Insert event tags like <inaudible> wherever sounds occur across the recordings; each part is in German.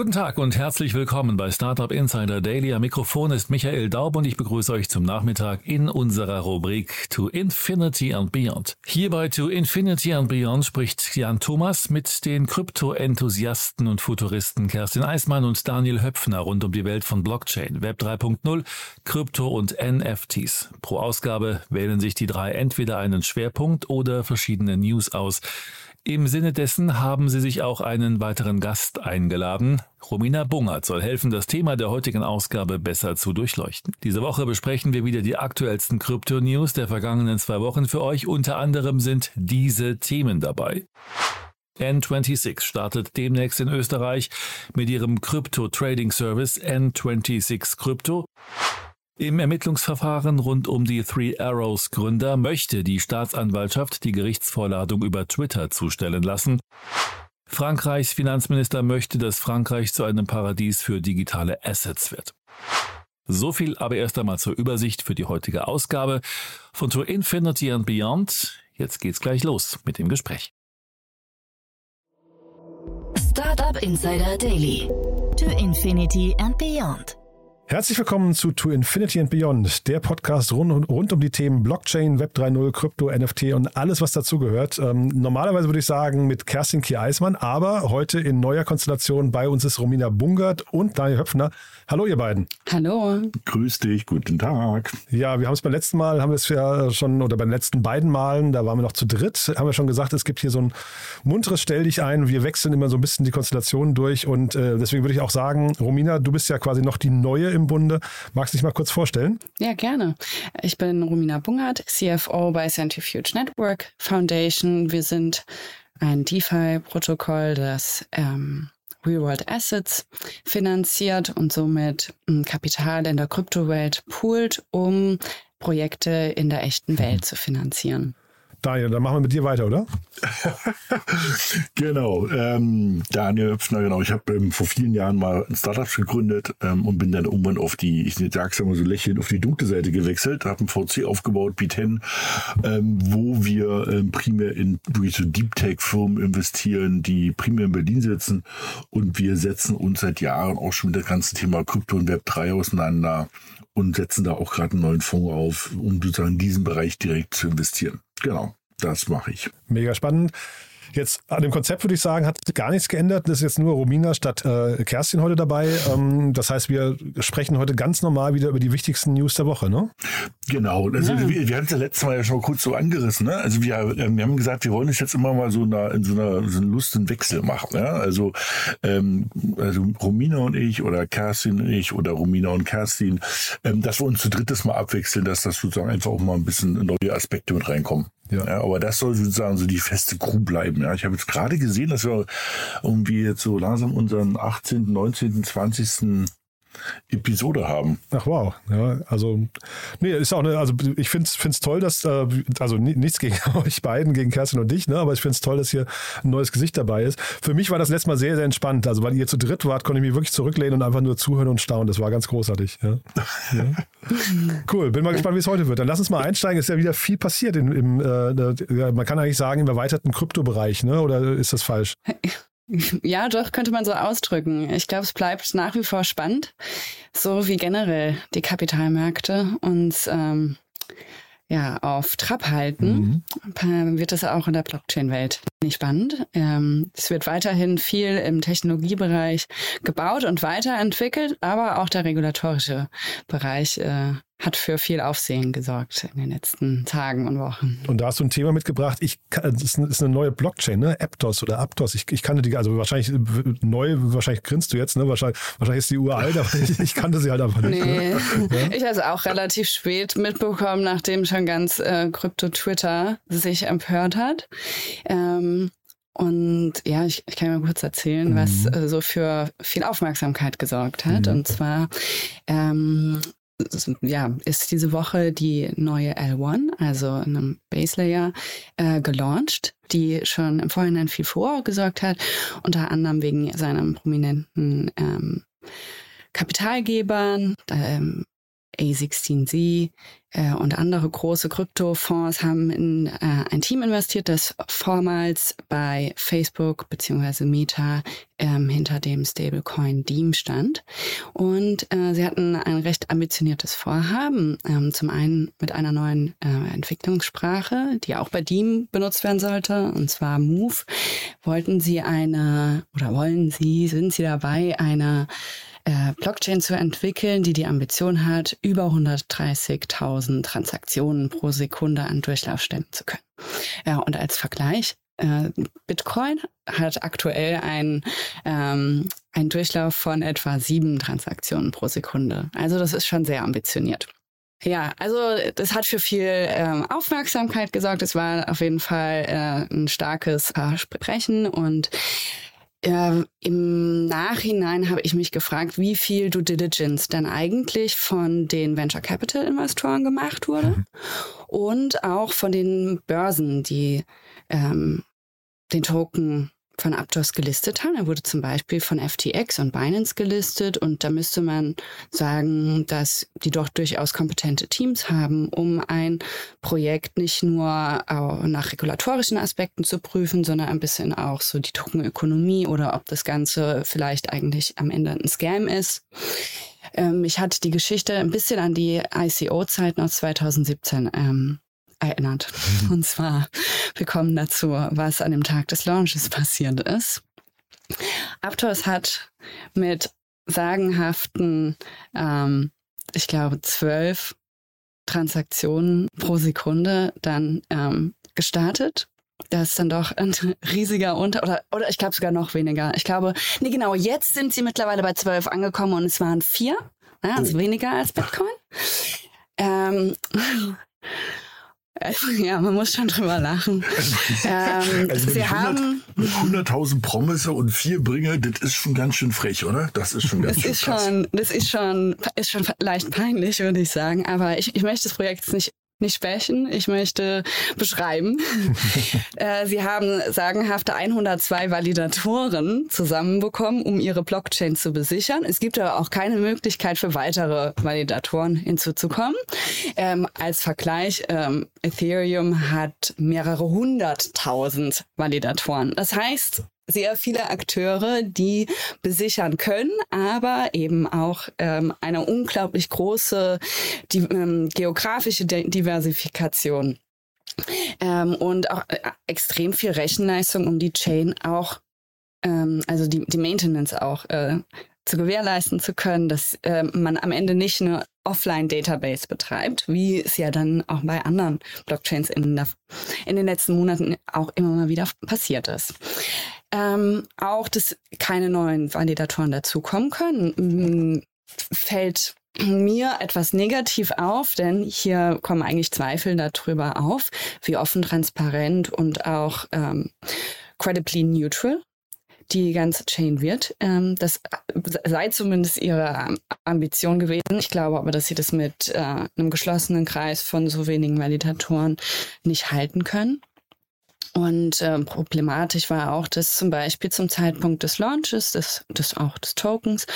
Guten Tag und herzlich willkommen bei Startup Insider Daily. Am Mikrofon ist Michael Daub und ich begrüße euch zum Nachmittag in unserer Rubrik To Infinity and Beyond. Hierbei To Infinity and Beyond spricht Jan Thomas mit den Krypto-Enthusiasten und Futuristen Kerstin Eismann und Daniel Höpfner rund um die Welt von Blockchain, Web 3.0, Krypto und NFTs. Pro Ausgabe wählen sich die drei entweder einen Schwerpunkt oder verschiedene News aus. Im Sinne dessen haben sie sich auch einen weiteren Gast eingeladen. Romina Bungert soll helfen, das Thema der heutigen Ausgabe besser zu durchleuchten. Diese Woche besprechen wir wieder die aktuellsten Krypto-News der vergangenen zwei Wochen für euch. Unter anderem sind diese Themen dabei. N26 startet demnächst in Österreich mit ihrem Krypto-Trading-Service N26 Crypto. Im Ermittlungsverfahren rund um die Three Arrows Gründer möchte die Staatsanwaltschaft die Gerichtsvorladung über Twitter zustellen lassen. Frankreichs Finanzminister möchte, dass Frankreich zu einem Paradies für digitale Assets wird. So viel aber erst einmal zur Übersicht für die heutige Ausgabe von To Infinity and Beyond. Jetzt geht's gleich los mit dem Gespräch. Startup Insider Daily. To Infinity and Beyond. Herzlich willkommen zu To Infinity and Beyond, der Podcast rund, rund um die Themen Blockchain, Web 3.0, Krypto, NFT und alles, was dazugehört. Ähm, normalerweise würde ich sagen mit Kerstin Kier-Eismann, aber heute in neuer Konstellation bei uns ist Romina Bungert und Daniel Höpfner. Hallo ihr beiden. Hallo. Grüß dich, guten Tag. Ja, wir haben es beim letzten Mal, haben wir es ja schon, oder bei den letzten beiden Malen, da waren wir noch zu dritt, haben wir schon gesagt, es gibt hier so ein munteres Stell dich ein. Wir wechseln immer so ein bisschen die Konstellationen durch und äh, deswegen würde ich auch sagen, Romina, du bist ja quasi noch die neue im Bunde. Magst du dich mal kurz vorstellen? Ja, gerne. Ich bin Romina Bungert, CFO bei Centrifuge Network Foundation. Wir sind ein DeFi-Protokoll, das ähm, Real-World Assets finanziert und somit ähm, Kapital in der Kryptowelt poolt, um Projekte in der echten Welt zu finanzieren. Daniel, dann machen wir mit dir weiter, oder? <laughs> genau, ähm, Daniel Höpfner, genau. Ich habe ähm, vor vielen Jahren mal ein Startup gegründet ähm, und bin dann irgendwann auf die, ich sag's ja mal so lächelnd, auf die dunkle Seite gewechselt, habe ein VC aufgebaut, B10, ähm, wo wir ähm, primär in wirklich so Deep Tech-Firmen investieren, die primär in Berlin sitzen und wir setzen uns seit Jahren auch schon mit dem ganzen Thema Krypto und Web 3 auseinander und setzen da auch gerade einen neuen Fonds auf, um sozusagen in diesen Bereich direkt zu investieren. Genau, das mache ich. Mega spannend. Jetzt an dem Konzept würde ich sagen, hat gar nichts geändert. Das ist jetzt nur Romina statt äh, Kerstin heute dabei. Ähm, das heißt, wir sprechen heute ganz normal wieder über die wichtigsten News der Woche, ne? Genau. Also ja. wir, wir haben es ja letztes Mal ja schon kurz so angerissen. Ne? Also wir, äh, wir haben gesagt, wir wollen es jetzt immer mal so in, einer, in so einer so einen lustigen Wechsel machen. Ja? Also, ähm, also Romina und ich oder Kerstin und ich oder Romina und Kerstin, ähm, dass wir uns zu drittes Mal abwechseln, dass das sozusagen einfach auch mal ein bisschen neue Aspekte mit reinkommen. Ja. ja. aber das soll sozusagen so die feste Crew bleiben. Ja, ich habe jetzt gerade gesehen, dass wir irgendwie jetzt so langsam unseren 18., 19., 20. Episode haben. Ach wow, ja, also nee, ist auch eine, also ich finde es toll, dass, äh, also nichts gegen <laughs> euch beiden, gegen Kerstin und dich, ne, aber ich finde es toll, dass hier ein neues Gesicht dabei ist. Für mich war das letztes Mal sehr, sehr entspannt, also weil ihr zu dritt wart, konnte ich mich wirklich zurücklehnen und einfach nur zuhören und staunen, das war ganz großartig. Ja. ja. <laughs> Cool, bin mal gespannt, wie es heute wird. Dann lass uns mal einsteigen, ist ja wieder viel passiert im, im äh, man kann eigentlich sagen, im erweiterten Kryptobereich, ne, oder ist das falsch? <laughs> Ja, doch, könnte man so ausdrücken. Ich glaube, es bleibt nach wie vor spannend, so wie generell die Kapitalmärkte uns ähm, ja, auf Trab halten, mhm. wird es auch in der Blockchain-Welt spannend. Ähm, es wird weiterhin viel im Technologiebereich gebaut und weiterentwickelt, aber auch der regulatorische Bereich äh, hat für viel Aufsehen gesorgt in den letzten Tagen und Wochen. Und da hast du ein Thema mitgebracht. Ich, das ist eine neue Blockchain, ne? Aptos oder Aptos. Ich, ich kannte die, also wahrscheinlich neu, wahrscheinlich grinst du jetzt, ne? Wahrscheinlich, wahrscheinlich ist die uralt, aber <laughs> ich, ich kannte sie halt einfach nicht. Nee. Ne? Ich habe es auch relativ spät mitbekommen, nachdem schon ganz äh, Krypto-Twitter sich empört hat. Ähm, und ja, ich, ich, kann mal kurz erzählen, mhm. was äh, so für viel Aufmerksamkeit gesorgt hat. Mhm. Und zwar ähm, ja, ist diese Woche die neue L1, also einem Base Layer, äh, gelauncht, die schon im Vorhinein viel Furore gesorgt hat, unter anderem wegen seinem prominenten ähm, Kapitalgebern, ähm, A16Z äh, und andere große Kryptofonds haben in äh, ein Team investiert, das vormals bei Facebook bzw. Meta ähm, hinter dem Stablecoin Deem stand. Und äh, sie hatten ein recht ambitioniertes Vorhaben. Ähm, zum einen mit einer neuen äh, Entwicklungssprache, die auch bei Deem benutzt werden sollte, und zwar Move. Wollten sie eine oder wollen sie, sind sie dabei, eine äh, Blockchain zu entwickeln, die die Ambition hat, über 130.000 Transaktionen pro Sekunde an Durchlauf stemmen zu können. Ja, und als Vergleich, äh, Bitcoin hat aktuell einen, ähm, einen Durchlauf von etwa sieben Transaktionen pro Sekunde. Also das ist schon sehr ambitioniert. Ja, also das hat für viel ähm, Aufmerksamkeit gesorgt. Es war auf jeden Fall äh, ein starkes Versprechen und äh, Im Nachhinein habe ich mich gefragt, wie viel Due Diligence denn eigentlich von den Venture Capital Investoren gemacht wurde mhm. und auch von den Börsen, die ähm, den Token von Aptos gelistet haben. Er wurde zum Beispiel von FTX und Binance gelistet und da müsste man sagen, dass die doch durchaus kompetente Teams haben, um ein Projekt nicht nur nach regulatorischen Aspekten zu prüfen, sondern ein bisschen auch so die Tokenökonomie oder ob das Ganze vielleicht eigentlich am Ende ein Scam ist. Ähm, mich hat die Geschichte ein bisschen an die ICO-Zeit noch 2017 ähm, erinnert. Mhm. Und zwar, wir kommen dazu, was an dem Tag des Launches passiert ist. Aptos hat mit sagenhaften, ähm, ich glaube, zwölf Transaktionen pro Sekunde dann ähm, gestartet. Das ist dann doch ein riesiger Unter oder oder ich glaube sogar noch weniger. Ich glaube, nee genau, jetzt sind sie mittlerweile bei zwölf angekommen und es waren vier, ne, also oh. weniger als Bitcoin. Ähm, <laughs> Ja, man muss schon drüber lachen. <laughs> ähm, also sie 100, haben mit 100.000 Promisse und vier Bringe, das ist schon ganz schön frech, oder? Das ist schon ganz das schön ist schon, Das ist schon, ist schon leicht peinlich, würde ich sagen. Aber ich, ich möchte das Projekt jetzt nicht nicht sprechen, ich möchte beschreiben. <laughs> äh, sie haben sagenhafte 102 Validatoren zusammenbekommen, um ihre Blockchain zu besichern. Es gibt aber auch keine Möglichkeit für weitere Validatoren hinzuzukommen. Ähm, als Vergleich, ähm, Ethereum hat mehrere hunderttausend Validatoren. Das heißt, sehr viele Akteure, die besichern können, aber eben auch ähm, eine unglaublich große die, ähm, geografische Diversifikation. Ähm, und auch äh, extrem viel Rechenleistung, um die Chain auch, ähm, also die, die Maintenance auch äh, zu gewährleisten zu können, dass äh, man am Ende nicht eine Offline-Database betreibt, wie es ja dann auch bei anderen Blockchains in, der, in den letzten Monaten auch immer mal wieder passiert ist. Ähm, auch, dass keine neuen Validatoren dazukommen können, fällt mir etwas negativ auf, denn hier kommen eigentlich Zweifel darüber auf, wie offen, transparent und auch ähm, credibly neutral die ganze Chain wird. Ähm, das sei zumindest ihre Ambition gewesen. Ich glaube aber, dass sie das mit äh, einem geschlossenen Kreis von so wenigen Validatoren nicht halten können. Und äh, problematisch war auch, dass zum Beispiel zum Zeitpunkt des Launches, des, des auch des Tokens,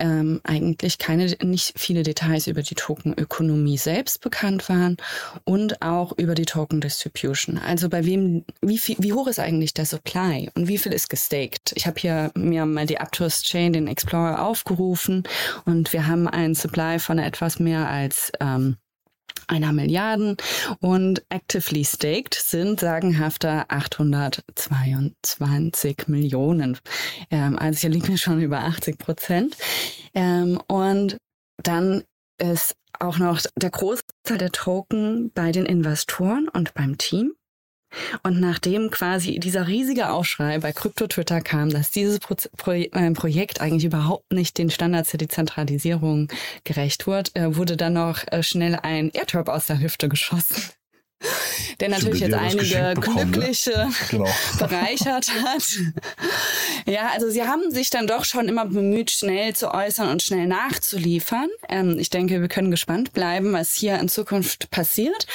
ähm, eigentlich keine, nicht viele Details über die Tokenökonomie selbst bekannt waren und auch über die Token Distribution. Also bei wem, wie viel, wie hoch ist eigentlich der Supply und wie viel ist gestaked? Ich habe hier mir mal die Aptos Chain, den Explorer aufgerufen und wir haben einen Supply von etwas mehr als ähm, einer Milliarden und actively staked sind sagenhafter 822 Millionen. Ähm, also hier liegen wir schon über 80 Prozent. Ähm, und dann ist auch noch der Großteil der Token bei den Investoren und beim Team. Und nachdem quasi dieser riesige Aufschrei bei Krypto-Twitter kam, dass dieses Pro Pro äh, Projekt eigentlich überhaupt nicht den Standards der Dezentralisierung gerecht wird, äh, wurde dann noch äh, schnell ein Airdrop aus der Hüfte geschossen <laughs> der natürlich jetzt einige ne? glückliche ne? <laughs> genau. <laughs> bereichert hat. ja, also sie haben sich dann doch schon immer bemüht, schnell zu äußern und schnell nachzuliefern. Ähm, ich denke, wir können gespannt bleiben, was hier in Zukunft passiert.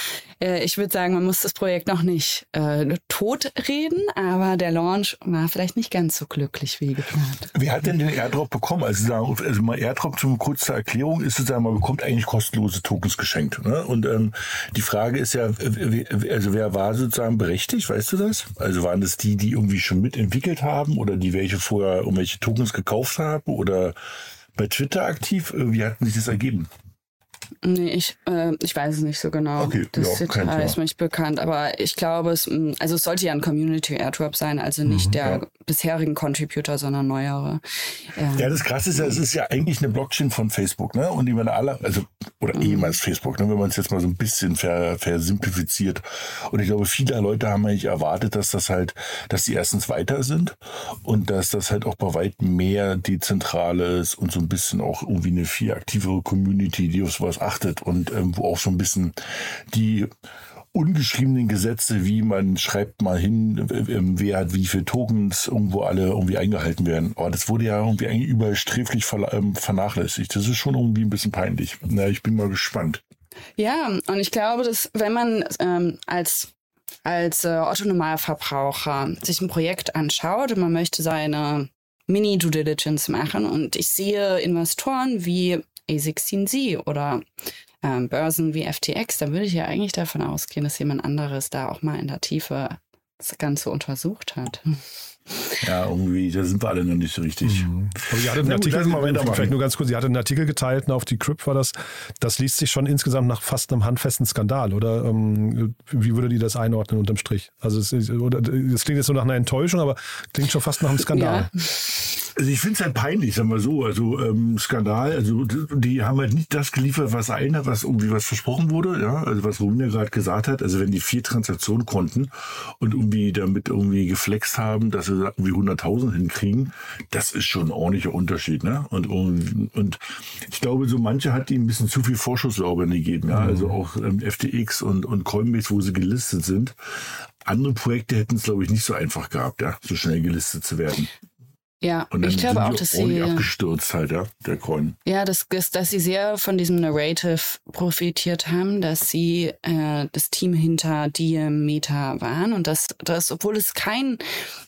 Äh, ich würde sagen, man muss das Projekt noch nicht äh, tot reden, aber der Launch war vielleicht nicht ganz so glücklich wie geplant. Wer hat denn den Airdrop bekommen? Also, also mal Airdrop zum kurzer Erklärung ist es, sagen, man bekommt eigentlich kostenlose Tokens geschenkt. Ne? Und ähm, die Frage ist ja, also wer war sozusagen berechtigt, weißt du das? Also waren das die, die irgendwie schon mitentwickelt haben oder die welche vorher irgendwelche Tokens gekauft haben oder bei Twitter aktiv? Wie hatten sich das ergeben? Nee, ich, äh, ich weiß es nicht so genau. Okay, das ja, Detail ist mir nicht bekannt, aber ich glaube, es, also es sollte ja ein Community Airdrop sein, also nicht mhm, der ja. Bisherigen Contributor, sondern neuere. Ähm, ja, das Krasse ist ja, es ist ja eigentlich eine Blockchain von Facebook, ne? Und die werden alle, also, oder mhm. ehemals Facebook, ne? wenn man es jetzt mal so ein bisschen ver, versimplifiziert. Und ich glaube, viele Leute haben eigentlich erwartet, dass das halt, dass die erstens weiter sind und dass das halt auch bei weitem mehr dezentral ist und so ein bisschen auch irgendwie eine viel aktivere Community, die auf sowas achtet und ähm, wo auch so ein bisschen die ungeschriebenen Gesetze, wie man schreibt mal hin, ähm, wer hat wie viele Tokens irgendwo alle irgendwie eingehalten werden. Aber das wurde ja irgendwie eigentlich übersträflich ähm, vernachlässigt. Das ist schon irgendwie ein bisschen peinlich. Na, ich bin mal gespannt. Ja, und ich glaube, dass wenn man ähm, als als äh, Otto-Normalverbraucher sich ein Projekt anschaut und man möchte seine Mini-Due Diligence machen und ich sehe Investoren wie A16Z oder ähm, Börsen wie FTX, dann würde ich ja eigentlich davon ausgehen, dass jemand anderes da auch mal in der Tiefe das Ganze untersucht hat. <laughs> Ja, irgendwie, da sind wir alle noch nicht so richtig. Mhm. Aber sie hatte einen Artikel, vielleicht nur ganz kurz, sie hatte einen Artikel geteilt, auf die Crypt war das. Das liest sich schon insgesamt nach fast einem handfesten Skandal, oder? Ähm, wie würde die das einordnen unterm Strich? Also es, ist, oder, es klingt jetzt so nach einer Enttäuschung, aber klingt schon fast nach einem Skandal. Ja. <laughs> Also ich finde es halt peinlich, sagen wir so. Also ähm, Skandal, also die haben halt nicht das geliefert, was einer, was irgendwie was versprochen wurde, ja, also was Romina gerade gesagt hat. Also wenn die vier Transaktionen konnten und irgendwie damit irgendwie geflext haben, dass sie irgendwie 100.000 hinkriegen, das ist schon ein ordentlicher Unterschied, ne? Und, und, und ich glaube, so manche hat die ein bisschen zu viel Vorschusslauben gegeben, ja. Also mhm. auch ähm, FTX und, und Coinbase, wo sie gelistet sind. Andere Projekte hätten es, glaube ich, nicht so einfach gehabt, ja, so schnell gelistet zu werden. Ja, und ich glaube auch, dass sie abgestürzt halt, ja, der Coin. Ja, dass, dass sie sehr von diesem Narrative profitiert haben, dass sie äh, das Team hinter Meta waren und dass, dass obwohl es kein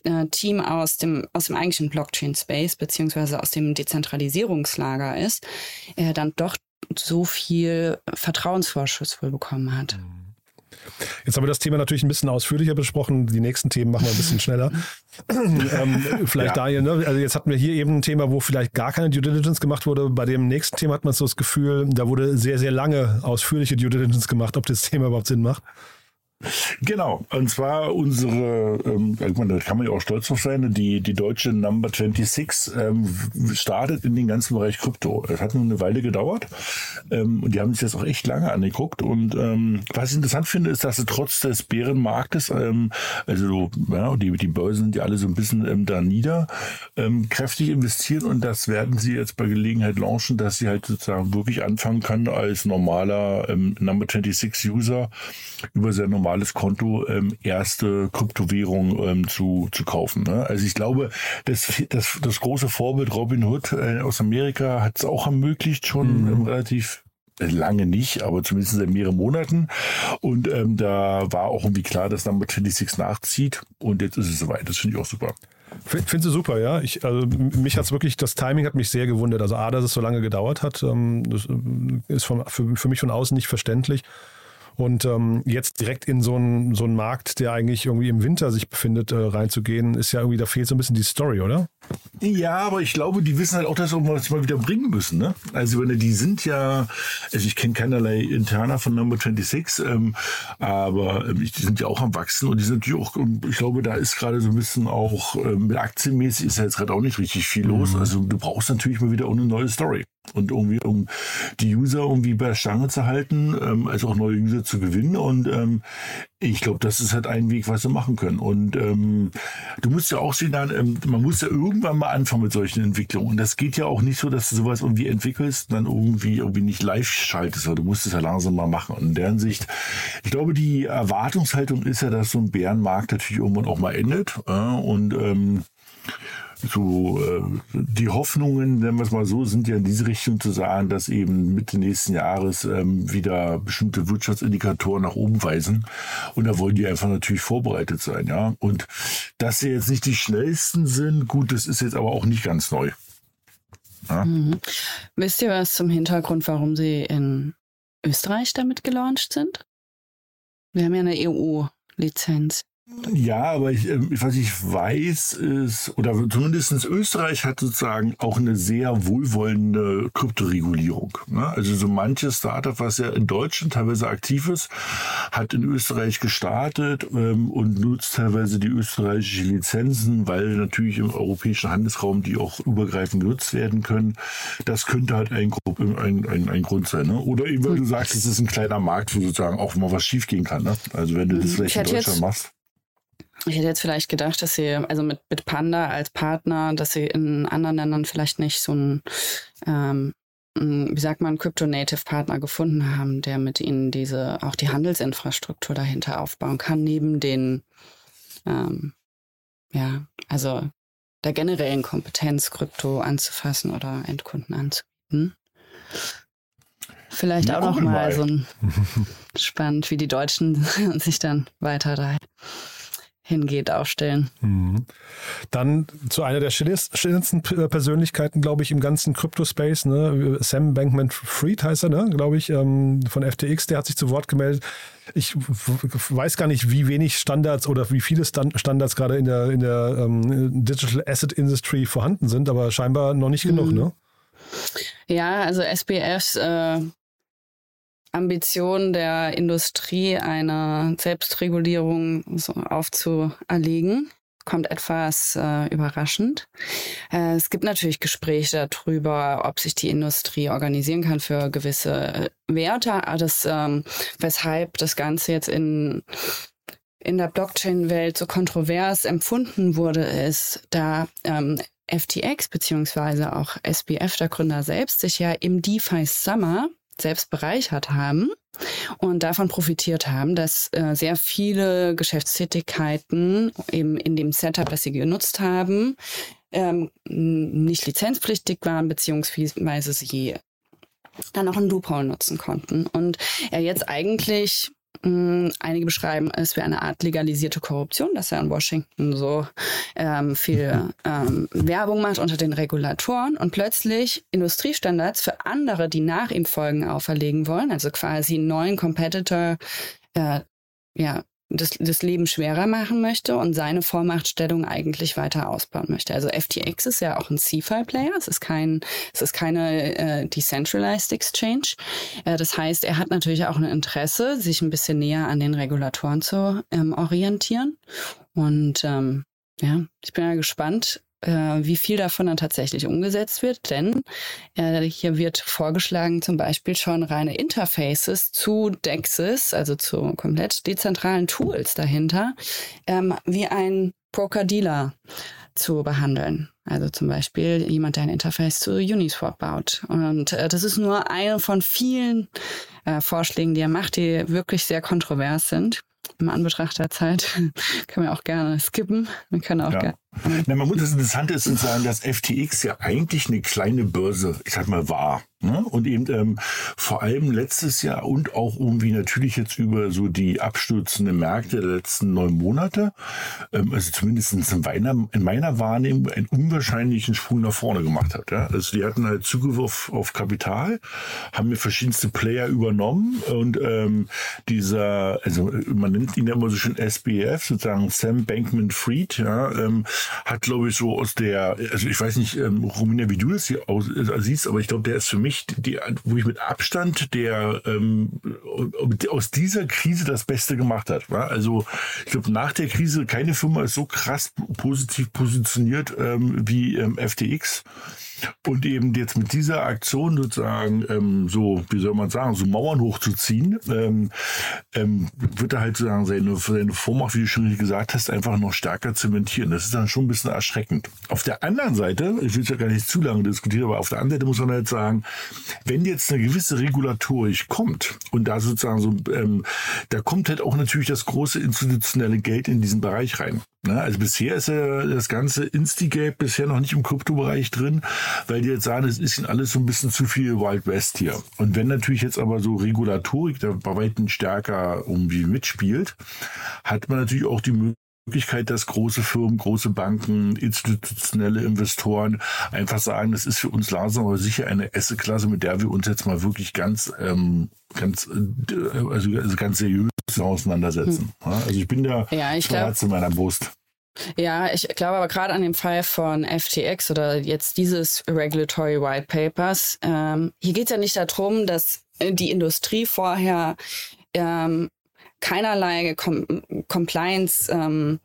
äh, Team aus dem aus dem eigentlichen Blockchain Space beziehungsweise aus dem Dezentralisierungslager ist, er dann doch so viel Vertrauensvorschuss wohl bekommen hat. Mhm. Jetzt haben wir das Thema natürlich ein bisschen ausführlicher besprochen. Die nächsten Themen machen wir ein bisschen schneller. <laughs> ähm, vielleicht ja. Daniel, ne? also jetzt hatten wir hier eben ein Thema, wo vielleicht gar keine Due Diligence gemacht wurde. Bei dem nächsten Thema hat man so das Gefühl, da wurde sehr, sehr lange ausführliche Due Diligence gemacht, ob das Thema überhaupt Sinn macht. Genau, und zwar unsere, ähm, da kann man ja auch stolz drauf sein, die, die deutsche Number 26 ähm, startet in den ganzen Bereich Krypto. Es hat nur eine Weile gedauert ähm, und die haben sich das auch echt lange angeguckt. Und ähm, was ich interessant finde, ist, dass sie trotz des Bärenmarktes, ähm, also ja, die, die Börsen sind ja alle so ein bisschen ähm, da nieder, ähm, kräftig investieren und das werden sie jetzt bei Gelegenheit launchen, dass sie halt sozusagen wirklich anfangen können als normaler ähm, Number 26 User über sehr normale normales Konto ähm, erste Kryptowährung ähm, zu, zu kaufen. Ne? Also ich glaube, das, das, das große Vorbild Robinhood äh, aus Amerika hat es auch ermöglicht, schon mhm. ähm, relativ lange nicht, aber zumindest seit mehreren Monaten. Und ähm, da war auch irgendwie klar, dass Number 26 nachzieht. Und jetzt ist es soweit. Das finde ich auch super. Finde sie super, ja. Ich, also mich hat es wirklich, das Timing hat mich sehr gewundert. Also A, dass es so lange gedauert hat, ähm, das äh, ist von, für, für mich von außen nicht verständlich. Und ähm, jetzt direkt in so einen so einen Markt, der eigentlich irgendwie im Winter sich befindet, äh, reinzugehen, ist ja irgendwie, da fehlt so ein bisschen die Story, oder? Ja, aber ich glaube, die wissen halt auch, dass sie irgendwas mal wieder bringen müssen. Ne? Also wenn die sind ja, also ich kenne keinerlei Interna von Number 26, ähm, aber ähm, die sind ja auch am Wachsen und die sind natürlich auch, ich glaube, da ist gerade so ein bisschen auch ähm, mit aktienmäßig ist ja jetzt gerade auch nicht richtig viel los. Mhm. Also du brauchst natürlich mal wieder auch eine neue Story. Und irgendwie, um die User irgendwie bei der Stange zu halten, ähm, also auch neue User zu gewinnen. Und ähm, ich glaube, das ist halt ein Weg, was sie machen können. Und ähm, du musst ja auch sehen, dann, ähm, man muss ja irgendwann mal anfangen mit solchen Entwicklungen. Und das geht ja auch nicht so, dass du sowas irgendwie entwickelst, dann irgendwie irgendwie nicht live schaltest, aber du musst es ja langsam mal machen. Und in deren Sicht, ich glaube, die Erwartungshaltung ist ja, dass so ein Bärenmarkt natürlich irgendwann auch mal endet. Äh, und ähm, so äh, die Hoffnungen, nennen wir es mal so, sind ja in diese Richtung zu sagen, dass eben Mitte nächsten Jahres ähm, wieder bestimmte Wirtschaftsindikatoren nach oben weisen. Und da wollen die einfach natürlich vorbereitet sein, ja. Und dass sie jetzt nicht die schnellsten sind, gut, das ist jetzt aber auch nicht ganz neu. Ja? Mhm. Wisst ihr was zum Hintergrund, warum sie in Österreich damit gelauncht sind? Wir haben ja eine EU-Lizenz. Ja, aber ich, ähm, was ich weiß ist, oder zumindest Österreich hat sozusagen auch eine sehr wohlwollende Kryptoregulierung. Ne? Also so manches Startup, was ja in Deutschland teilweise aktiv ist, hat in Österreich gestartet ähm, und nutzt teilweise die österreichische Lizenzen, weil natürlich im europäischen Handelsraum die auch übergreifend genutzt werden können. Das könnte halt ein, ein, ein, ein Grund sein. Ne? Oder eben, weil du sagst, es ist ein kleiner Markt, wo sozusagen auch mal was schiefgehen kann. Ne? Also wenn du das vielleicht in Deutschland machst. Ich hätte jetzt vielleicht gedacht, dass sie, also mit, mit Panda als Partner, dass sie in anderen Ländern vielleicht nicht so ein, ähm, wie sagt man, Crypto-Native-Partner gefunden haben, der mit ihnen diese, auch die Handelsinfrastruktur dahinter aufbauen kann, neben den, ähm, ja, also der generellen Kompetenz, Krypto anzufassen oder Endkunden anzubieten. Vielleicht auch noch mal so ein <laughs> spannend, wie die Deutschen <laughs> sich dann weiter da hingeht, aufstellen. Mhm. Dann zu einer der schillerndsten Persönlichkeiten, glaube ich, im ganzen Crypto-Space, ne? Sam Bankman-Fried heißt er, ne? glaube ich, ähm, von FTX, der hat sich zu Wort gemeldet. Ich weiß gar nicht, wie wenig Standards oder wie viele Standards gerade in der, in der ähm, Digital Asset Industry vorhanden sind, aber scheinbar noch nicht mhm. genug, ne? Ja, also SBFs äh, Ambition der Industrie, eine Selbstregulierung so aufzuerlegen kommt etwas äh, überraschend. Äh, es gibt natürlich Gespräche darüber, ob sich die Industrie organisieren kann für gewisse Werte. Das, ähm, weshalb das Ganze jetzt in in der Blockchain-Welt so kontrovers empfunden wurde, ist, da ähm, FTX beziehungsweise auch SBF, der Gründer selbst, sich ja im DeFi Summer selbst bereichert haben und davon profitiert haben, dass äh, sehr viele Geschäftstätigkeiten eben in dem Setup, das sie genutzt haben, ähm, nicht lizenzpflichtig waren, beziehungsweise sie dann auch ein Loophole nutzen konnten. Und er jetzt eigentlich Einige beschreiben es wie eine Art legalisierte Korruption, dass er in Washington so ähm, viel ähm, Werbung macht unter den Regulatoren und plötzlich Industriestandards für andere, die nach ihm folgen, auferlegen wollen, also quasi einen neuen Competitor äh, ja, das, das Leben schwerer machen möchte und seine Vormachtstellung eigentlich weiter ausbauen möchte. Also FTX ist ja auch ein CFI-Player. Es ist kein, es ist keine äh, decentralized Exchange. Äh, das heißt, er hat natürlich auch ein Interesse, sich ein bisschen näher an den Regulatoren zu ähm, orientieren. Und ähm, ja, ich bin ja gespannt, wie viel davon dann tatsächlich umgesetzt wird, denn äh, hier wird vorgeschlagen, zum Beispiel schon reine Interfaces zu Dexes, also zu komplett dezentralen Tools dahinter, ähm, wie ein Broker-Dealer zu behandeln. Also zum Beispiel jemand, der ein Interface zu Uniswap baut. Und äh, das ist nur eine von vielen äh, Vorschlägen, die er macht, die wirklich sehr kontrovers sind im Anbetracht der Zeit <laughs> können wir auch gerne skippen. Wir können auch ja. Na, man muss das Interessante ist sozusagen, dass FTX ja eigentlich eine kleine Börse, ich sag mal, war. Ne? Und eben ähm, vor allem letztes Jahr und auch irgendwie natürlich jetzt über so die abstürzenden Märkte der letzten neun Monate, ähm, also zumindest in meiner, in meiner Wahrnehmung einen unwahrscheinlichen Sprung nach vorne gemacht hat. Ja? Also die hatten halt Zugriff auf, auf Kapital, haben mir verschiedenste Player übernommen und ähm, dieser, also man nennt ihn ja immer so schön SBF, sozusagen Sam Bankman Fried, ja, ähm, hat glaube ich so aus der, also ich weiß nicht, ähm, Romina, wie du das hier aus, äh, siehst, aber ich glaube, der ist für mich die, wo ich mit Abstand der ähm, aus dieser Krise das Beste gemacht hat. Wa? Also ich glaube, nach der Krise keine Firma ist so krass positiv positioniert ähm, wie ähm, FTX. Und eben jetzt mit dieser Aktion sozusagen ähm, so, wie soll man sagen, so Mauern hochzuziehen, ähm, ähm, wird er halt sozusagen seine, seine Vormacht, wie du schon gesagt hast, einfach noch stärker zementieren. Das ist dann schon ein bisschen erschreckend. Auf der anderen Seite, ich will es ja gar nicht zu lange diskutieren, aber auf der anderen Seite muss man halt sagen, wenn jetzt eine gewisse Regulatorik kommt und da sozusagen so, ähm, da kommt halt auch natürlich das große institutionelle Geld in diesen Bereich rein. Ne? Also bisher ist ja das ganze Instigate bisher noch nicht im Kryptobereich drin, weil die jetzt sagen, es ist ihnen alles so ein bisschen zu viel Wild West hier. Und wenn natürlich jetzt aber so Regulatorik da bei weitem stärker irgendwie mitspielt, hat man natürlich auch die Möglichkeit, dass große Firmen, große Banken, institutionelle Investoren einfach sagen, das ist für uns langsam aber sicher eine Esse-Klasse, mit der wir uns jetzt mal wirklich ganz, ähm, ganz, äh, also, also ganz seriös auseinandersetzen. Hm. Also ich bin da ja, ich glaub, in meiner Brust. Ja, ich glaube aber gerade an dem Fall von FTX oder jetzt dieses Regulatory White Papers, ähm, hier geht es ja nicht darum, dass die Industrie vorher ähm, keinerlei Com Compliance ähm,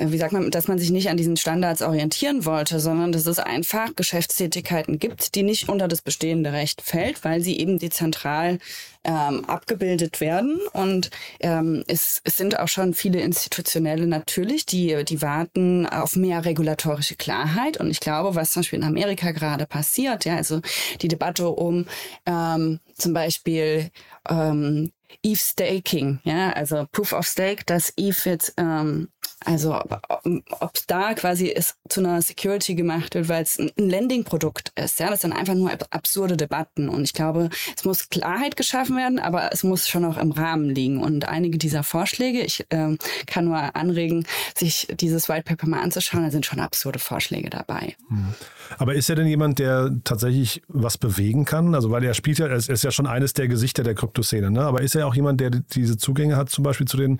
äh, wie sagt man, dass man sich nicht an diesen Standards orientieren wollte, sondern dass es einfach Geschäftstätigkeiten gibt, die nicht unter das bestehende Recht fällt, weil sie eben dezentral ähm, abgebildet werden. Und ähm, es, es sind auch schon viele Institutionelle natürlich, die, die warten auf mehr regulatorische Klarheit. Und ich glaube, was zum Beispiel in Amerika gerade passiert, ja, also die Debatte um ähm, zum Beispiel ähm, Eve Staking, ja, also Proof of Stake, dass Eve jetzt ähm, also ob es da quasi es zu einer Security gemacht wird, weil es ein Landing-Produkt ist. Ja, das sind einfach nur absurde Debatten. Und ich glaube, es muss Klarheit geschaffen werden, aber es muss schon auch im Rahmen liegen. Und einige dieser Vorschläge, ich äh, kann nur anregen, sich dieses White Paper mal anzuschauen, da sind schon absurde Vorschläge dabei. Mhm. Aber ist er denn jemand, der tatsächlich was bewegen kann? Also weil er spielt ja, er ist ja schon eines der Gesichter der Kryptoszene, ne? Aber ist er auch jemand, der diese Zugänge hat, zum Beispiel zu den,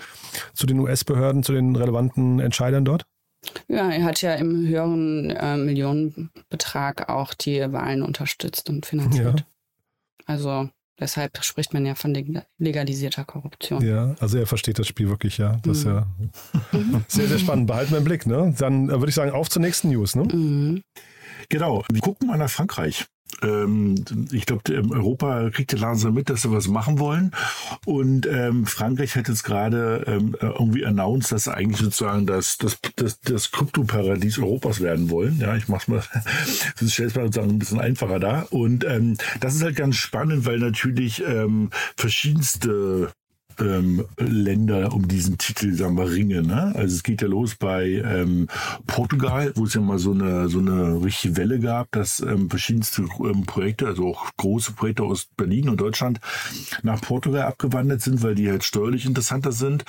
zu den US-Behörden, zu den relevanten Entscheidern dort? Ja, er hat ja im höheren äh, Millionenbetrag auch die Wahlen unterstützt und finanziert. Ja. Also deshalb spricht man ja von legalisierter Korruption. Ja, also er versteht das Spiel wirklich, ja. Das ist ja mhm. <laughs> sehr, sehr spannend. Behalten wir im Blick, ne? Dann äh, würde ich sagen, auf zur nächsten News, ne? Mhm. Genau. Wir gucken mal nach Frankreich. Ähm, ich glaube, Europa kriegt ja langsam mit, dass sie was machen wollen. Und ähm, Frankreich hat jetzt gerade ähm, irgendwie announced, dass sie eigentlich sozusagen das, das, das, das Kryptoparadies Europas werden wollen. Ja, ich mach's mal, <laughs> das stellt mal sozusagen ein bisschen einfacher da. Und ähm, das ist halt ganz spannend, weil natürlich ähm, verschiedenste ähm, Länder um diesen Titel, sagen wir, ringen. Ne? Also es geht ja los bei ähm, Portugal, wo es ja mal so eine so eine richtige Welle gab, dass ähm, verschiedenste ähm, Projekte, also auch große Projekte aus Berlin und Deutschland nach Portugal abgewandert sind, weil die halt steuerlich interessanter sind.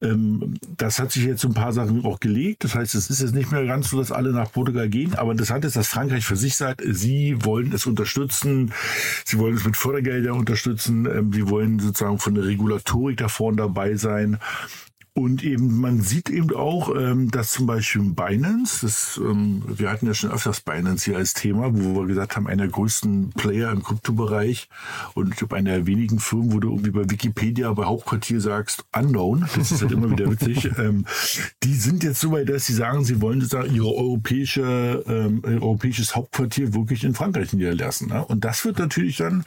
Ähm, das hat sich jetzt so ein paar Sachen auch gelegt. Das heißt, es ist jetzt nicht mehr ganz so, dass alle nach Portugal gehen. Aber interessant ist, dass Frankreich für sich sagt, sie wollen es unterstützen, sie wollen es mit Fördergeldern unterstützen, ähm, sie wollen sozusagen von der Regulatorik da vorne dabei sein. Und eben, man sieht eben auch, ähm, dass zum Beispiel Binance, das, ähm, wir hatten ja schon öfters Binance hier als Thema, wo wir gesagt haben, einer der größten Player im Kryptobereich und ich glaube, einer der wenigen Firmen, wo du irgendwie bei Wikipedia bei Hauptquartier sagst, unknown, das ist halt immer wieder witzig, <laughs> ähm, die sind jetzt so weit, dass sie sagen, sie wollen sozusagen ihre europäische, ähm, europäisches Hauptquartier wirklich in Frankreich niederlassen. Ne? Und das wird natürlich dann,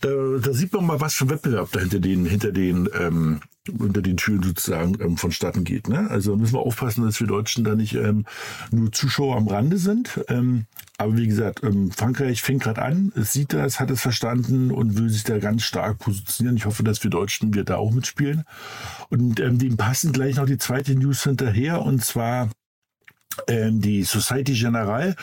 da, da sieht man mal, was für Wettbewerb da hinter den, hinter den ähm, unter den Türen sozusagen ähm, vonstatten geht. Ne? Also müssen wir aufpassen, dass wir Deutschen da nicht ähm, nur Zuschauer am Rande sind. Ähm, aber wie gesagt, ähm, Frankreich fängt gerade an, es sieht das, hat es verstanden und will sich da ganz stark positionieren. Ich hoffe, dass wir Deutschen wir da auch mitspielen. Und ähm, dem passen gleich noch die zweite News hinterher und zwar die Society Generale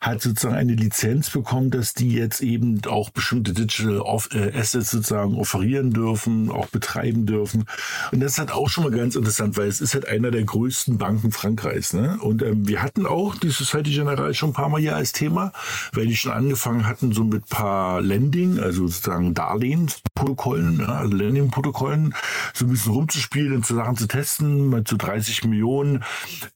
hat sozusagen eine Lizenz bekommen, dass die jetzt eben auch bestimmte Digital äh, Assets sozusagen offerieren dürfen, auch betreiben dürfen. Und das ist halt auch schon mal ganz interessant, weil es ist halt einer der größten Banken Frankreichs. Ne? Und ähm, wir hatten auch die Society Generale schon ein paar Mal hier als Thema, weil die schon angefangen hatten, so mit paar Lending, also sozusagen Darlehensprotokollen, ja, also Lending-Protokollen, so ein bisschen rumzuspielen und zu Sachen zu testen, mal zu 30 Millionen,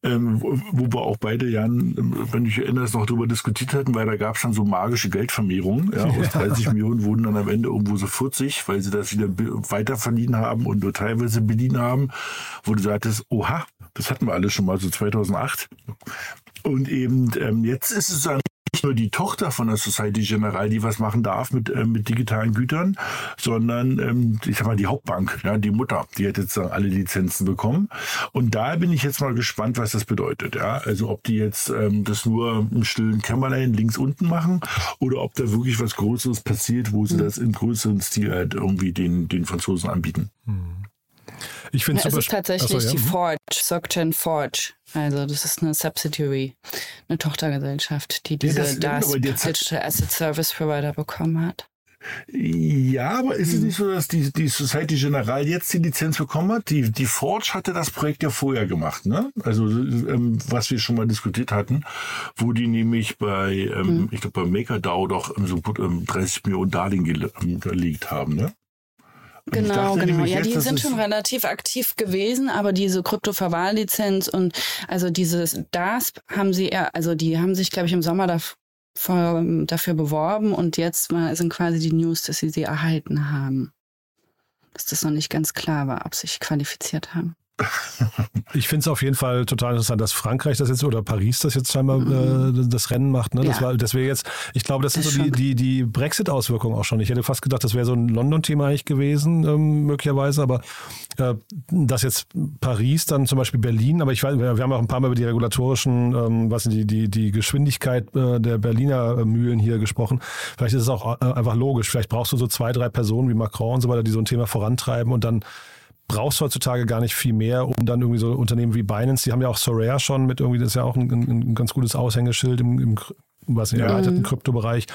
ähm, wo wir auch beide, Jan, wenn ich erinnerst, noch darüber diskutiert hatten, weil da gab es dann so magische Geldvermehrungen. Ja, <laughs> aus 30 Millionen wurden dann am Ende irgendwo so 40, weil sie das wieder weiter verliehen haben und nur teilweise beliehen haben, wo du sagtest, oha, das hatten wir alle schon mal so 2008. Und eben ähm, jetzt ist es dann nicht nur die Tochter von der Society Generale, die was machen darf mit, äh, mit digitalen Gütern, sondern ähm, ich sag mal die Hauptbank, ja, die Mutter, die hat jetzt alle Lizenzen bekommen. Und da bin ich jetzt mal gespannt, was das bedeutet. Ja? Also ob die jetzt ähm, das nur im stillen Kämmerlein links unten machen oder ob da wirklich was Größeres passiert, wo sie mhm. das in größeren Stil halt irgendwie den, den Franzosen anbieten. Mhm. Ich finde ja, es ist tatsächlich Achso, ja. die Forge, SocGen Forge. Also das ist eine Subsidiary, eine Tochtergesellschaft, die diese ja, das, das Digital Asset Service Provider bekommen hat. Ja, aber ist es hm. nicht so, dass die, die Society General jetzt die Lizenz bekommen hat? Die, die Forge hatte das Projekt ja vorher gemacht, ne? Also, ähm, was wir schon mal diskutiert hatten, wo die nämlich bei, ähm, hm. ich glaube, bei MakerDAO doch so ähm, 30 Millionen Darlehen gelegt haben, ne? Genau, genau. Ja, die sind schon relativ aktiv gewesen, aber diese Krypto-Verwahrlizenz und also dieses DASP haben sie eher, also die haben sich, glaube ich, im Sommer dafür, dafür beworben und jetzt sind quasi die News, dass sie sie erhalten haben. Dass das noch nicht ganz klar war, ob sie sich qualifiziert haben. Ich finde es auf jeden Fall total interessant, dass Frankreich das jetzt oder Paris das jetzt scheinbar mhm. äh, das Rennen macht. Ne? Das, ja. das wäre jetzt, ich glaube, das, das sind so die, die, die Brexit-Auswirkungen auch schon. Ich hätte fast gedacht, das wäre so ein London-Thema eigentlich gewesen, ähm, möglicherweise, aber äh, dass jetzt Paris, dann zum Beispiel Berlin, aber ich weiß, wir haben auch ein paar Mal über die regulatorischen, ähm, was die, die, die Geschwindigkeit äh, der Berliner Mühlen hier gesprochen. Vielleicht ist es auch äh, einfach logisch. Vielleicht brauchst du so zwei, drei Personen wie Macron und so weiter, die so ein Thema vorantreiben und dann brauchst heutzutage gar nicht viel mehr, um dann irgendwie so Unternehmen wie Binance, die haben ja auch Sorare schon mit irgendwie, das ist ja auch ein, ein ganz gutes Aushängeschild im, im was im erweiterten mhm. Kryptobereich.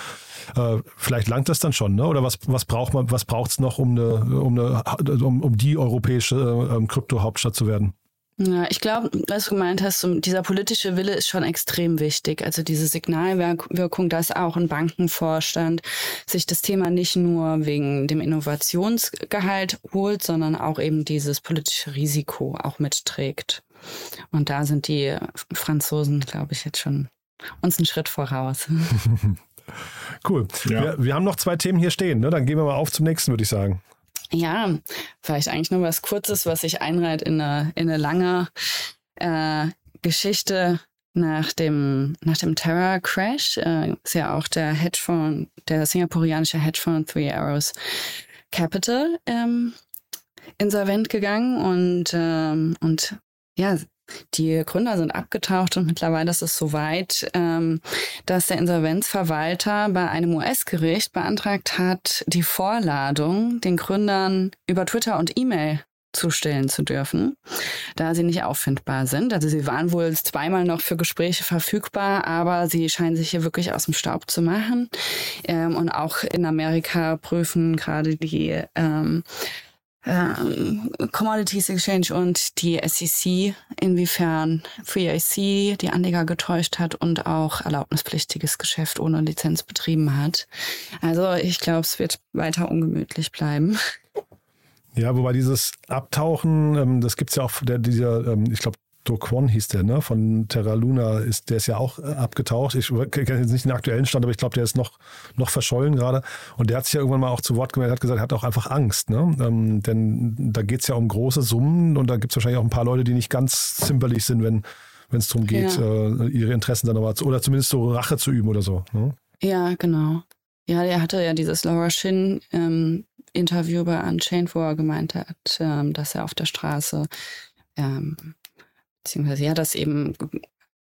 Äh, vielleicht langt das dann schon, ne? Oder was, was braucht man, was braucht es noch, um eine, um eine, um, um die europäische äh, Krypto-Hauptstadt zu werden? Ja, ich glaube, was du gemeint hast, dieser politische Wille ist schon extrem wichtig. Also diese Signalwirkung, dass auch ein Bankenvorstand sich das Thema nicht nur wegen dem Innovationsgehalt holt, sondern auch eben dieses politische Risiko auch mitträgt. Und da sind die Franzosen, glaube ich, jetzt schon uns einen Schritt voraus. <laughs> cool. Ja. Wir, wir, haben noch zwei Themen hier stehen. Ne? Dann gehen wir mal auf zum nächsten, würde ich sagen. Ja, vielleicht eigentlich nur was Kurzes, was sich einreiht in eine, in eine lange äh, Geschichte nach dem, nach dem Terror-Crash. Äh, ist ja auch der Hedgefonds, der singapurianische Hedgefonds Three Arrows Capital ähm, insolvent gegangen und, ähm, und ja, die Gründer sind abgetaucht und mittlerweile ist es so weit, ähm, dass der Insolvenzverwalter bei einem US-Gericht beantragt hat, die Vorladung den Gründern über Twitter und E-Mail zustellen zu dürfen, da sie nicht auffindbar sind. Also sie waren wohl zweimal noch für Gespräche verfügbar, aber sie scheinen sich hier wirklich aus dem Staub zu machen. Ähm, und auch in Amerika prüfen gerade die ähm, ähm, Commodities Exchange und die SEC, inwiefern FreeIC die Anleger getäuscht hat und auch erlaubnispflichtiges Geschäft ohne Lizenz betrieben hat. Also ich glaube, es wird weiter ungemütlich bleiben. Ja, wobei dieses Abtauchen, ähm, das gibt's ja auch, der, dieser, ähm, ich glaube, Do Kwon hieß der, ne? Von Terra Luna ist, der ist ja auch äh, abgetaucht. Ich kenne jetzt nicht den aktuellen Stand, aber ich glaube, der ist noch, noch verschollen gerade. Und der hat sich ja irgendwann mal auch zu Wort gemeldet, hat gesagt, er hat auch einfach Angst, ne? Ähm, denn da geht's ja um große Summen und da gibt's wahrscheinlich auch ein paar Leute, die nicht ganz zimperlich sind, wenn wenn es darum geht, ja. äh, ihre Interessen dann aber zu, oder zumindest so Rache zu üben oder so. Ne? Ja, genau. Ja, der hatte ja dieses Laura Shin ähm, Interview bei Unchained, wo er gemeint hat, ähm, dass er auf der Straße ähm, beziehungsweise ja, dass eben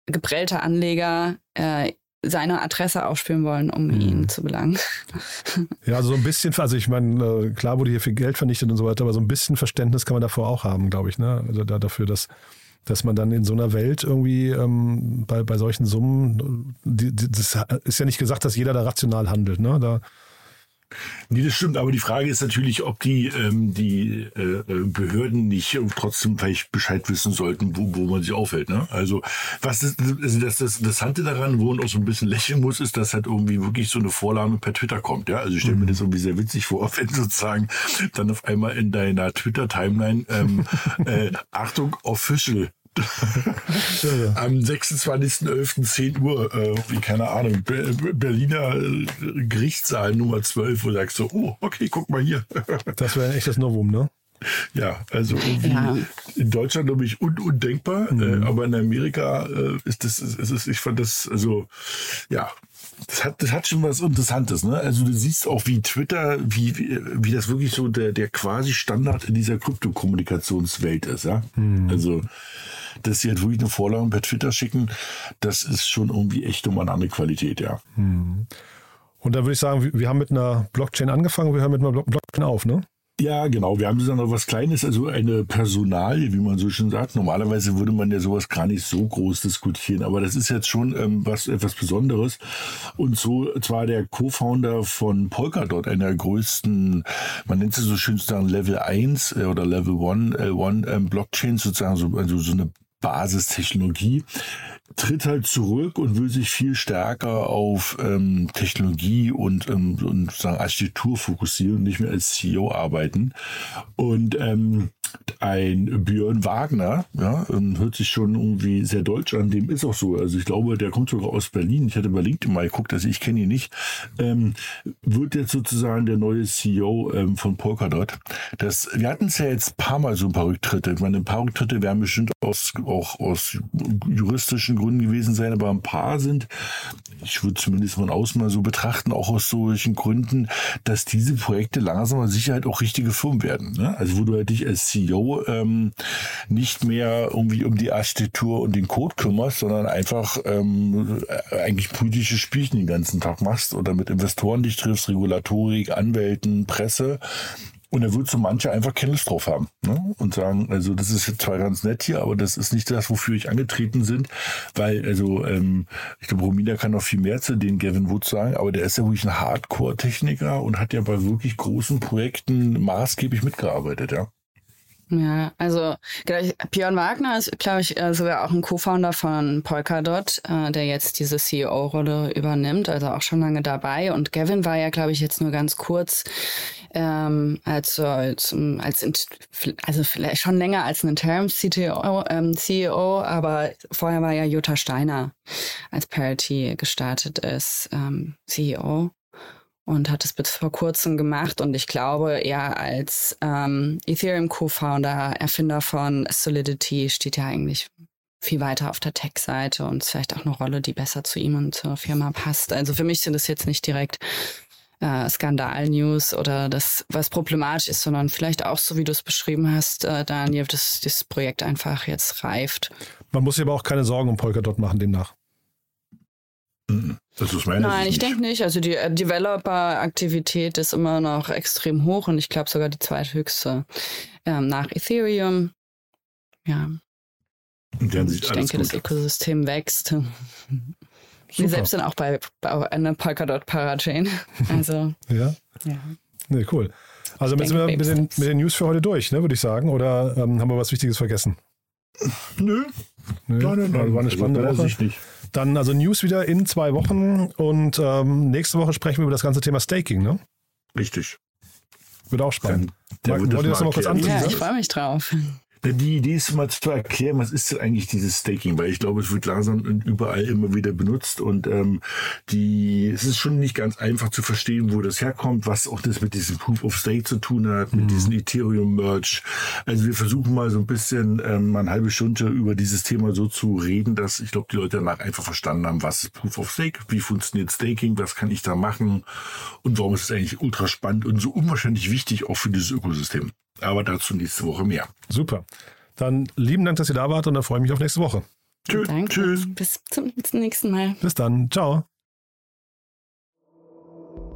geprellte Anleger äh, seine Adresse aufspielen wollen, um mhm. ihn zu belangen. Ja, also so ein bisschen, also ich meine, äh, klar wurde hier viel Geld vernichtet und so weiter, aber so ein bisschen Verständnis kann man davor auch haben, glaube ich, ne? Also da, dafür, dass dass man dann in so einer Welt irgendwie ähm, bei, bei solchen Summen, die, die, das ist ja nicht gesagt, dass jeder da rational handelt. Ne? Da, Nee, das stimmt, aber die Frage ist natürlich, ob die, ähm, die äh, äh Behörden nicht trotzdem vielleicht Bescheid wissen sollten, wo, wo man sich aufhält. Ne? Also was ist, also das, das Interessante daran, wo man auch so ein bisschen lächeln muss, ist, dass halt irgendwie wirklich so eine Vorlage per Twitter kommt. Ja? Also ich stelle mir mhm. das irgendwie sehr witzig vor, <laughs> wenn sozusagen dann auf einmal in deiner Twitter-Timeline ähm, äh, Achtung, Official Am 26.11.10 Uhr, äh, wie keine Ahnung, Berliner äh, Gerichtssaal Nummer 12, wo du sagst so, oh, okay, guck mal hier. <laughs> das wäre ein echtes Novum, ne? Ja, also irgendwie ja. in Deutschland glaube ich un undenkbar, mhm. äh, aber in Amerika äh, ist das, ist, ist, ich fand das, also ja, das hat, das hat schon was Interessantes, ne? Also du siehst auch, wie Twitter, wie, wie, wie das wirklich so der, der quasi Standard in dieser Kryptokommunikationswelt ist, ja. Mhm. Also dass sie halt wirklich eine Vorlage per Twitter schicken, das ist schon irgendwie echt um eine andere Qualität, ja. Hm. Und da würde ich sagen, wir haben mit einer Blockchain angefangen, wir hören mit einer Blockchain auf, ne? Ja, genau. Wir haben dann noch was Kleines, also eine Personalie, wie man so schön sagt. Normalerweise würde man ja sowas gar nicht so groß diskutieren, aber das ist jetzt schon ähm, was etwas Besonderes. Und so zwar der Co-Founder von Polkadot, einer der größten, man nennt sie so schön sozusagen Level 1 äh, oder Level 1, äh, One ähm, Blockchain sozusagen, so, also so eine Basistechnologie, tritt halt zurück und will sich viel stärker auf ähm, Technologie und, ähm, und sagen Architektur fokussieren und nicht mehr als CEO arbeiten. Und ähm, ein Björn Wagner, ja, ähm, hört sich schon irgendwie sehr deutsch an, dem ist auch so. Also ich glaube, der kommt sogar aus Berlin. Ich hatte bei LinkedIn mal geguckt, also ich kenne ihn nicht. Ähm, wird jetzt sozusagen der neue CEO ähm, von Polkadot. Das, wir hatten es ja jetzt ein paar Mal so ein paar Rücktritte. Ich meine, ein paar Rücktritte werden bestimmt aus, auch aus juristischen Gründen gewesen sein, aber ein paar sind, ich würde zumindest von außen mal so betrachten, auch aus solchen Gründen, dass diese Projekte langsam mit Sicherheit auch richtige Firmen werden. Ne? Also wo du halt dich als CEO ähm, nicht mehr irgendwie um die Architektur und den Code kümmerst, sondern einfach ähm, eigentlich politische Spielchen den ganzen Tag machst oder mit Investoren dich triffst, Regulatorik, Anwälten, Presse und er wird so manche einfach Lust drauf haben ne? und sagen, also das ist jetzt zwar ganz nett hier, aber das ist nicht das, wofür ich angetreten sind, weil also ähm, ich glaube, Romina kann noch viel mehr zu den Gavin Wood sagen, aber der ist ja wirklich ein Hardcore-Techniker und hat ja bei wirklich großen Projekten maßgeblich mitgearbeitet, ja. Ja, also genau, Björn Wagner ist, glaube ich, äh, sogar auch ein Co-Founder von Polkadot, äh, der jetzt diese CEO-Rolle übernimmt, also auch schon lange dabei. Und Gavin war ja, glaube ich, jetzt nur ganz kurz, ähm, als, als, als also vielleicht schon länger als ein Interim-CEO, ähm, CEO, aber vorher war ja Jutta Steiner, als Parity gestartet ist, ähm, CEO und hat es bis vor kurzem gemacht. Und ich glaube, er als ähm, Ethereum-Co-Founder, Erfinder von Solidity, steht ja eigentlich viel weiter auf der Tech-Seite und ist vielleicht auch eine Rolle, die besser zu ihm und zur Firma passt. Also für mich sind es jetzt nicht direkt äh, Skandal-News oder das, was problematisch ist, sondern vielleicht auch so, wie du es beschrieben hast, äh, Daniel, dass das Projekt einfach jetzt reift. Man muss sich aber auch keine Sorgen um Polkadot machen demnach. Das ist meine Nein, ich denke nicht. Also die äh, Developer-Aktivität ist immer noch extrem hoch und ich glaube sogar die zweithöchste ähm, nach Ethereum. Ja. Und ich denke, das Ökosystem wächst. <laughs> Super. Wir selbst sind auch bei, bei einer Polkadot Parachain. <laughs> Also. ja. ja. Nee, cool. Also jetzt sind wir mit den, mit den News für heute durch, ne, würde ich sagen. Oder ähm, haben wir was Wichtiges vergessen? Nö. Nö. Nein, nein, nein. War eine spannende also, Woche. Nicht. Dann also News wieder in zwei Wochen und ähm, nächste Woche sprechen wir über das ganze Thema Staking, ne? Richtig. Wird auch spannend. Der, der Wollt ihr das nochmal kurz anziehen? Ja, ich freue mich drauf. Die Idee ist mal zu erklären, was ist denn eigentlich dieses Staking, weil ich glaube, es wird langsam überall immer wieder benutzt und ähm, die, es ist schon nicht ganz einfach zu verstehen, wo das herkommt, was auch das mit diesem Proof of Stake zu tun hat, mit mhm. diesem Ethereum Merge. Also wir versuchen mal so ein bisschen ähm, mal eine halbe Stunde über dieses Thema so zu reden, dass ich glaube, die Leute danach einfach verstanden haben, was ist Proof of Stake, wie funktioniert Staking, was kann ich da machen und warum ist es eigentlich ultra spannend und so unwahrscheinlich wichtig auch für dieses Ökosystem. Aber dazu nächste Woche mehr. Super. Dann lieben Dank, dass ihr da wart und dann freue ich mich auf nächste Woche. Tschüss. Tschüss. Bis zum nächsten Mal. Bis dann. Ciao.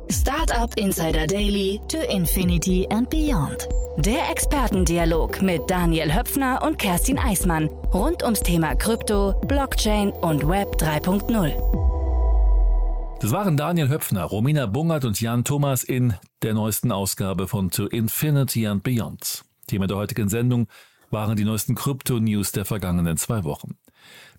Startup Insider Daily to Infinity and Beyond. Der Expertendialog mit Daniel Höpfner und Kerstin Eismann rund ums Thema Krypto, Blockchain und Web 3.0. Das waren Daniel Höpfner, Romina Bungert und Jan Thomas in der neuesten Ausgabe von To Infinity and Beyond. Thema der heutigen Sendung waren die neuesten Krypto-News der vergangenen zwei Wochen.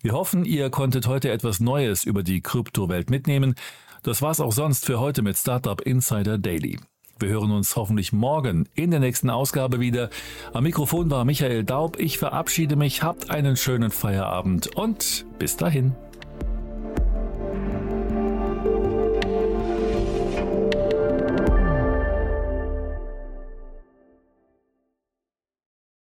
Wir hoffen, ihr konntet heute etwas Neues über die Kryptowelt mitnehmen. Das war's auch sonst für heute mit Startup Insider Daily. Wir hören uns hoffentlich morgen in der nächsten Ausgabe wieder. Am Mikrofon war Michael Daub. Ich verabschiede mich. Habt einen schönen Feierabend und bis dahin.